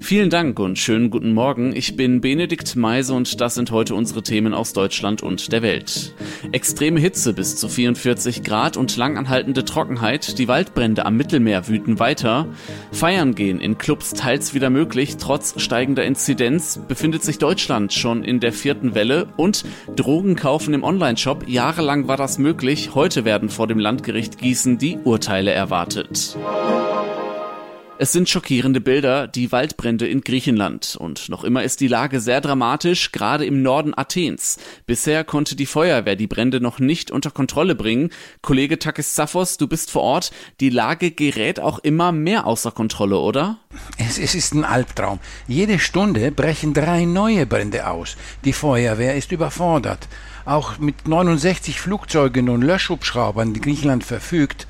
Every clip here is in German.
Vielen Dank und schönen guten Morgen. Ich bin Benedikt Meise und das sind heute unsere Themen aus Deutschland und der Welt. Extreme Hitze bis zu 44 Grad und langanhaltende Trockenheit. Die Waldbrände am Mittelmeer wüten weiter. Feiern gehen in Clubs teils wieder möglich. Trotz steigender Inzidenz befindet sich Deutschland schon in der vierten Welle und Drogen kaufen im Onlineshop. Jahrelang war das möglich. Heute werden vor dem Landgericht Gießen die Urteile erwartet. Es sind schockierende Bilder, die Waldbrände in Griechenland. Und noch immer ist die Lage sehr dramatisch, gerade im Norden Athens. Bisher konnte die Feuerwehr die Brände noch nicht unter Kontrolle bringen. Kollege Takis Zaphos, du bist vor Ort. Die Lage gerät auch immer mehr außer Kontrolle, oder? Es, es ist ein Albtraum. Jede Stunde brechen drei neue Brände aus. Die Feuerwehr ist überfordert. Auch mit 69 Flugzeugen und Löschhubschraubern, die Griechenland verfügt,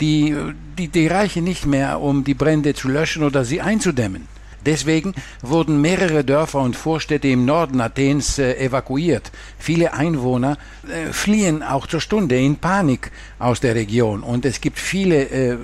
die, die, die reichen nicht mehr, um die Brände zu löschen oder sie einzudämmen. Deswegen wurden mehrere Dörfer und Vorstädte im Norden Athens äh, evakuiert. Viele Einwohner äh, fliehen auch zur Stunde in Panik aus der Region und es gibt viele äh,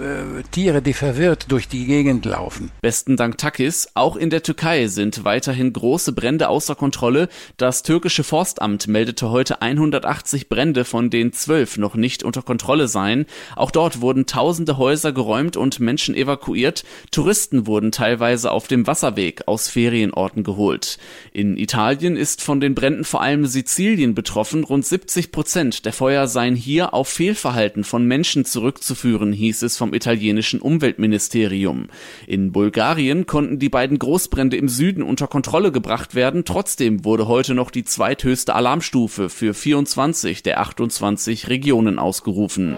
Tiere, die verwirrt durch die Gegend laufen. Besten Dank Takis. Auch in der Türkei sind weiterhin große Brände außer Kontrolle. Das türkische Forstamt meldete heute 180 Brände, von denen zwölf noch nicht unter Kontrolle seien. Auch dort wurden tausende Häuser geräumt und Menschen evakuiert. Touristen wurden teilweise auf dem Wasserweg aus Ferienorten geholt. In Italien ist von den Bränden vor allem Sizilien betroffen. Rund 70 Prozent der Feuer seien hier auf Fehlverhalten von Menschen zurückzuführen, hieß es vom italienischen Umweltministerium. In Bulgarien konnten die beiden Großbrände im Süden unter Kontrolle gebracht werden. Trotzdem wurde heute noch die zweithöchste Alarmstufe für 24 der 28 Regionen ausgerufen.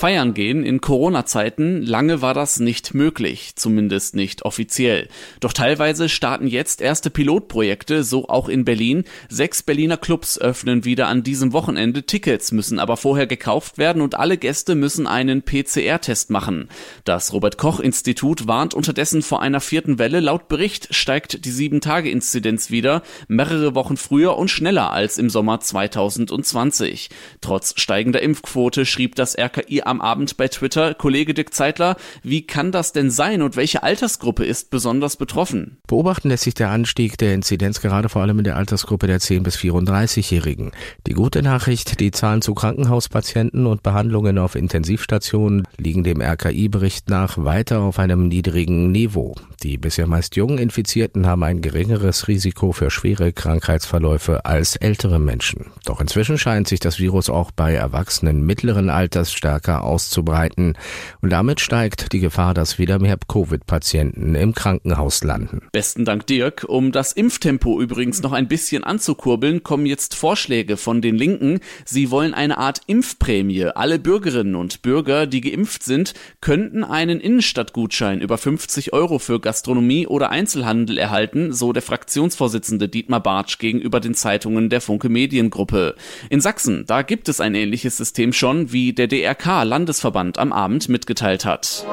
Feiern gehen in Corona-Zeiten, lange war das nicht möglich, zumindest nicht offiziell. Doch teilweise starten jetzt erste Pilotprojekte, so auch in Berlin. Sechs Berliner Clubs öffnen wieder an diesem Wochenende. Tickets müssen aber vorher gekauft werden und alle Gäste müssen einen PCR-Test machen. Das Robert-Koch-Institut warnt unterdessen vor einer vierten Welle. Laut Bericht steigt die Sieben-Tage-Inzidenz wieder, mehrere Wochen früher und schneller als im Sommer 2020. Trotz steigender Impfquote schrieb das RKI am Abend bei Twitter, Kollege Dick Zeitler, wie kann das denn sein und welche Altersgruppe ist besonders betroffen? Beobachten lässt sich der Anstieg der Inzidenz gerade vor allem in der Altersgruppe der 10 bis 34-Jährigen. Die gute Nachricht, die Zahlen zu Krankenhauspatienten und Behandlungen auf Intensivstationen liegen dem RKI-Bericht nach weiter auf einem niedrigen Niveau. Die bisher meist jungen Infizierten haben ein geringeres Risiko für schwere Krankheitsverläufe als ältere Menschen. Doch inzwischen scheint sich das Virus auch bei Erwachsenen mittleren Alters stärker auszubreiten. Und damit steigt die Gefahr, dass wieder mehr Covid-Patienten im Krankenhaus landen. Besten Dank, Dirk. Um das Impftempo übrigens noch ein bisschen anzukurbeln, kommen jetzt Vorschläge von den Linken. Sie wollen eine Art Impfprämie. Alle Bürgerinnen und Bürger, die geimpft sind, könnten einen Innenstadtgutschein über 50 Euro für Gastronomie oder Einzelhandel erhalten, so der Fraktionsvorsitzende Dietmar Bartsch gegenüber den Zeitungen der Funke Mediengruppe. In Sachsen, da gibt es ein ähnliches System schon, wie der DRK Landesverband am Abend mitgeteilt hat.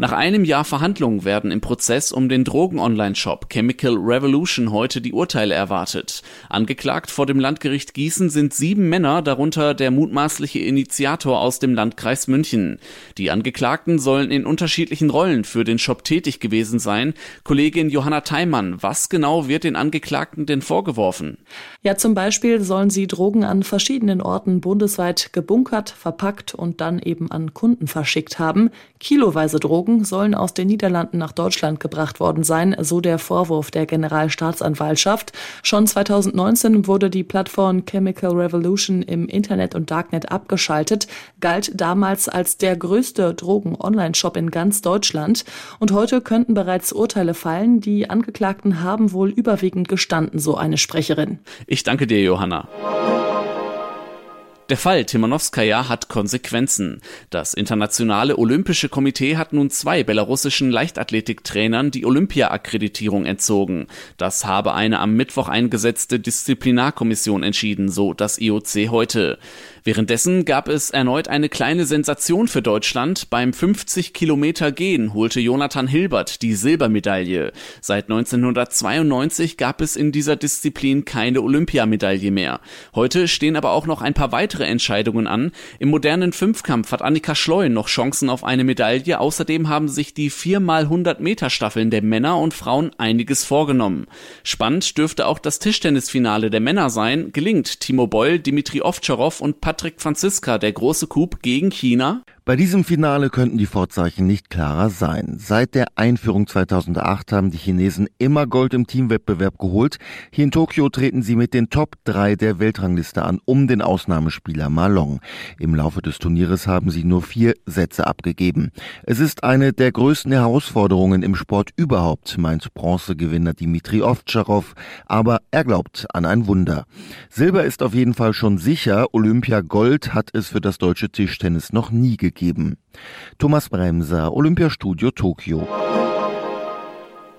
Nach einem Jahr Verhandlungen werden im Prozess um den Drogen-Online-Shop Chemical Revolution heute die Urteile erwartet. Angeklagt vor dem Landgericht Gießen sind sieben Männer, darunter der mutmaßliche Initiator aus dem Landkreis München. Die Angeklagten sollen in unterschiedlichen Rollen für den Shop tätig gewesen sein. Kollegin Johanna Theimann, was genau wird den Angeklagten denn vorgeworfen? Ja, zum Beispiel sollen sie Drogen an verschiedenen Orten bundesweit gebunkert, verpackt und dann eben an Kunden verschickt haben. Kiloweise Drogen Drogen sollen aus den Niederlanden nach Deutschland gebracht worden sein, so der Vorwurf der Generalstaatsanwaltschaft. Schon 2019 wurde die Plattform Chemical Revolution im Internet und Darknet abgeschaltet, galt damals als der größte Drogen-Online-Shop in ganz Deutschland. Und heute könnten bereits Urteile fallen. Die Angeklagten haben wohl überwiegend gestanden, so eine Sprecherin. Ich danke dir, Johanna. Der Fall Timanowskaja hat Konsequenzen. Das Internationale Olympische Komitee hat nun zwei belarussischen Leichtathletiktrainern die Olympia-Akkreditierung entzogen. Das habe eine am Mittwoch eingesetzte Disziplinarkommission entschieden, so das IOC heute. Währenddessen gab es erneut eine kleine Sensation für Deutschland. Beim 50 Kilometer Gehen holte Jonathan Hilbert die Silbermedaille. Seit 1992 gab es in dieser Disziplin keine Olympiamedaille mehr. Heute stehen aber auch noch ein paar weitere Entscheidungen an. Im modernen Fünfkampf hat Annika Schleu noch Chancen auf eine Medaille. Außerdem haben sich die 4x100 Meter Staffeln der Männer und Frauen einiges vorgenommen. Spannend dürfte auch das Tischtennisfinale der Männer sein. Gelingt Timo Boll, Dimitri Ovtcharov und Patrick Franziska der große Coup gegen China? Bei diesem Finale könnten die Vorzeichen nicht klarer sein. Seit der Einführung 2008 haben die Chinesen immer Gold im Teamwettbewerb geholt. Hier in Tokio treten sie mit den Top 3 der Weltrangliste an, um den Ausnahmespieler Malong. Im Laufe des Turnieres haben sie nur vier Sätze abgegeben. Es ist eine der größten Herausforderungen im Sport überhaupt, meint Bronzegewinner Dimitri Ovtcharov, aber er glaubt an ein Wunder. Silber ist auf jeden Fall schon sicher, Olympia Gold hat es für das deutsche Tischtennis noch nie gegeben gegeben. Thomas Bremser, Olympiastudio Tokio.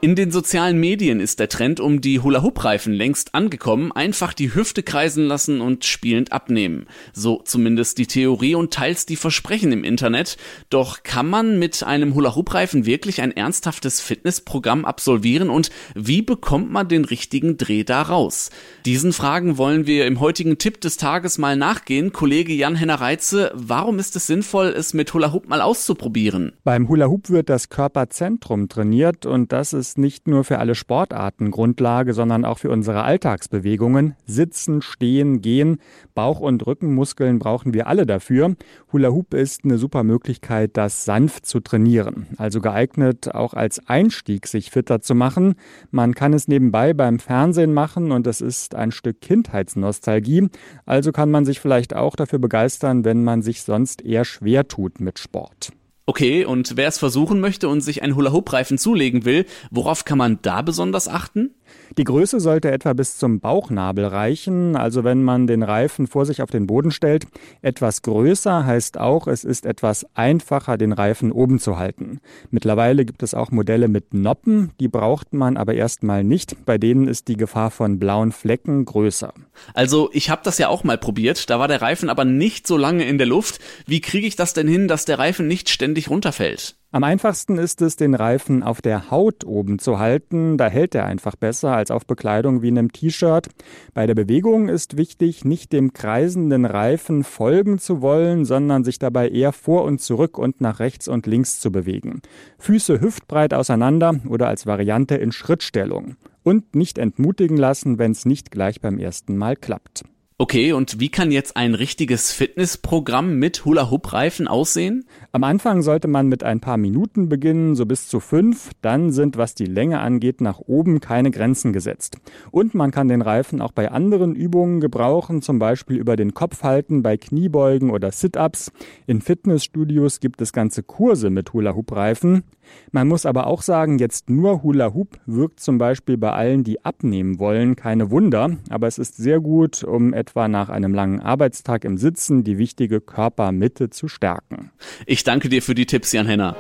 In den sozialen Medien ist der Trend um die Hula-Hoop-Reifen längst angekommen. Einfach die Hüfte kreisen lassen und spielend abnehmen. So zumindest die Theorie und teils die Versprechen im Internet. Doch kann man mit einem Hula-Hoop-Reifen wirklich ein ernsthaftes Fitnessprogramm absolvieren und wie bekommt man den richtigen Dreh da raus? Diesen Fragen wollen wir im heutigen Tipp des Tages mal nachgehen. Kollege Jan-Henner Reitze, warum ist es sinnvoll, es mit Hula-Hoop mal auszuprobieren? Beim Hula-Hoop wird das Körperzentrum trainiert und das ist ist nicht nur für alle Sportarten Grundlage, sondern auch für unsere Alltagsbewegungen. Sitzen, stehen, gehen, Bauch- und Rückenmuskeln brauchen wir alle dafür. Hula Hoop ist eine super Möglichkeit, das sanft zu trainieren. Also geeignet auch als Einstieg, sich fitter zu machen. Man kann es nebenbei beim Fernsehen machen und es ist ein Stück Kindheitsnostalgie. Also kann man sich vielleicht auch dafür begeistern, wenn man sich sonst eher schwer tut mit Sport. Okay, und wer es versuchen möchte und sich einen Hula-Hoop-Reifen zulegen will, worauf kann man da besonders achten? Die Größe sollte etwa bis zum Bauchnabel reichen, also wenn man den Reifen vor sich auf den Boden stellt. Etwas größer heißt auch, es ist etwas einfacher, den Reifen oben zu halten. Mittlerweile gibt es auch Modelle mit Noppen, die braucht man aber erstmal nicht. Bei denen ist die Gefahr von blauen Flecken größer. Also ich habe das ja auch mal probiert, da war der Reifen aber nicht so lange in der Luft. Wie kriege ich das denn hin, dass der Reifen nicht ständig runterfällt? Am einfachsten ist es, den Reifen auf der Haut oben zu halten. Da hält er einfach besser als auf Bekleidung wie in einem T-Shirt. Bei der Bewegung ist wichtig, nicht dem kreisenden Reifen folgen zu wollen, sondern sich dabei eher vor und zurück und nach rechts und links zu bewegen. Füße hüftbreit auseinander oder als Variante in Schrittstellung. Und nicht entmutigen lassen, wenn es nicht gleich beim ersten Mal klappt. Okay, und wie kann jetzt ein richtiges Fitnessprogramm mit Hula-Hoop-Reifen aussehen? Am Anfang sollte man mit ein paar Minuten beginnen, so bis zu fünf. Dann sind, was die Länge angeht, nach oben keine Grenzen gesetzt. Und man kann den Reifen auch bei anderen Übungen gebrauchen, zum Beispiel über den Kopf halten, bei Kniebeugen oder Sit-Ups. In Fitnessstudios gibt es ganze Kurse mit Hula-Hoop-Reifen. Man muss aber auch sagen, jetzt nur Hula Hoop wirkt zum Beispiel bei allen, die abnehmen wollen, keine Wunder, aber es ist sehr gut, um etwa nach einem langen Arbeitstag im Sitzen die wichtige Körpermitte zu stärken. Ich danke dir für die Tipps, Jan Henner.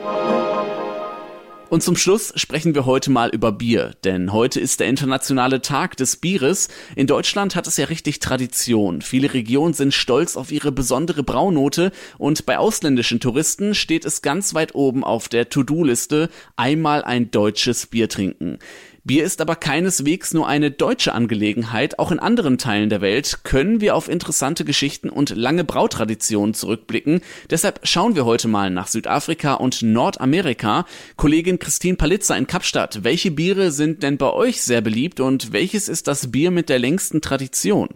Und zum Schluss sprechen wir heute mal über Bier, denn heute ist der internationale Tag des Bieres. In Deutschland hat es ja richtig Tradition. Viele Regionen sind stolz auf ihre besondere Braunote und bei ausländischen Touristen steht es ganz weit oben auf der To-Do-Liste, einmal ein deutsches Bier trinken. Bier ist aber keineswegs nur eine deutsche Angelegenheit. Auch in anderen Teilen der Welt können wir auf interessante Geschichten und lange Brautraditionen zurückblicken. Deshalb schauen wir heute mal nach Südafrika und Nordamerika. Kollegin Christine Palitzer in Kapstadt, welche Biere sind denn bei euch sehr beliebt und welches ist das Bier mit der längsten Tradition?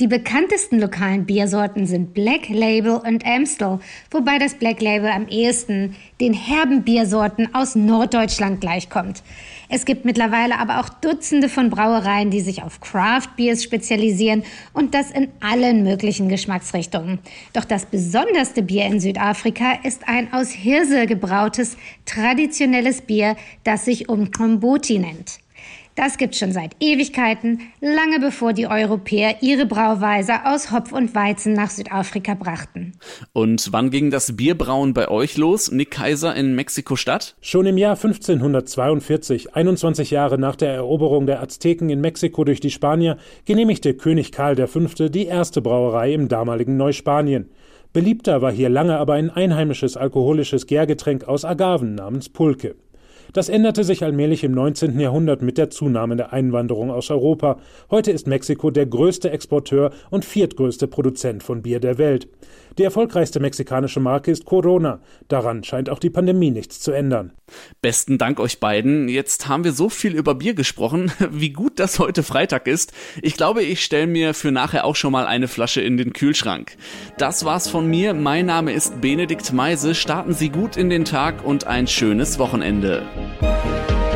Die bekanntesten lokalen Biersorten sind Black Label und Amstel, wobei das Black Label am ehesten den herben Biersorten aus Norddeutschland gleichkommt. Es gibt mittlerweile aber auch Dutzende von Brauereien, die sich auf Craft Beers spezialisieren und das in allen möglichen Geschmacksrichtungen. Doch das besonderste Bier in Südafrika ist ein aus Hirse gebrautes traditionelles Bier, das sich Umkombuti nennt. Das gibt's schon seit Ewigkeiten, lange bevor die Europäer ihre Brauweise aus Hopf und Weizen nach Südafrika brachten. Und wann ging das Bierbrauen bei euch los, Nick Kaiser in Mexiko-Stadt? Schon im Jahr 1542, 21 Jahre nach der Eroberung der Azteken in Mexiko durch die Spanier, genehmigte König Karl V. die erste Brauerei im damaligen Neuspanien. Beliebter war hier lange aber ein einheimisches alkoholisches Gärgetränk aus Agaven namens Pulque. Das änderte sich allmählich im 19. Jahrhundert mit der Zunahme der Einwanderung aus Europa. Heute ist Mexiko der größte Exporteur und viertgrößte Produzent von Bier der Welt. Die erfolgreichste mexikanische Marke ist Corona. Daran scheint auch die Pandemie nichts zu ändern. Besten Dank euch beiden. Jetzt haben wir so viel über Bier gesprochen. Wie gut, dass heute Freitag ist. Ich glaube, ich stelle mir für nachher auch schon mal eine Flasche in den Kühlschrank. Das war's von mir. Mein Name ist Benedikt Meise. Starten Sie gut in den Tag und ein schönes Wochenende. Thank you.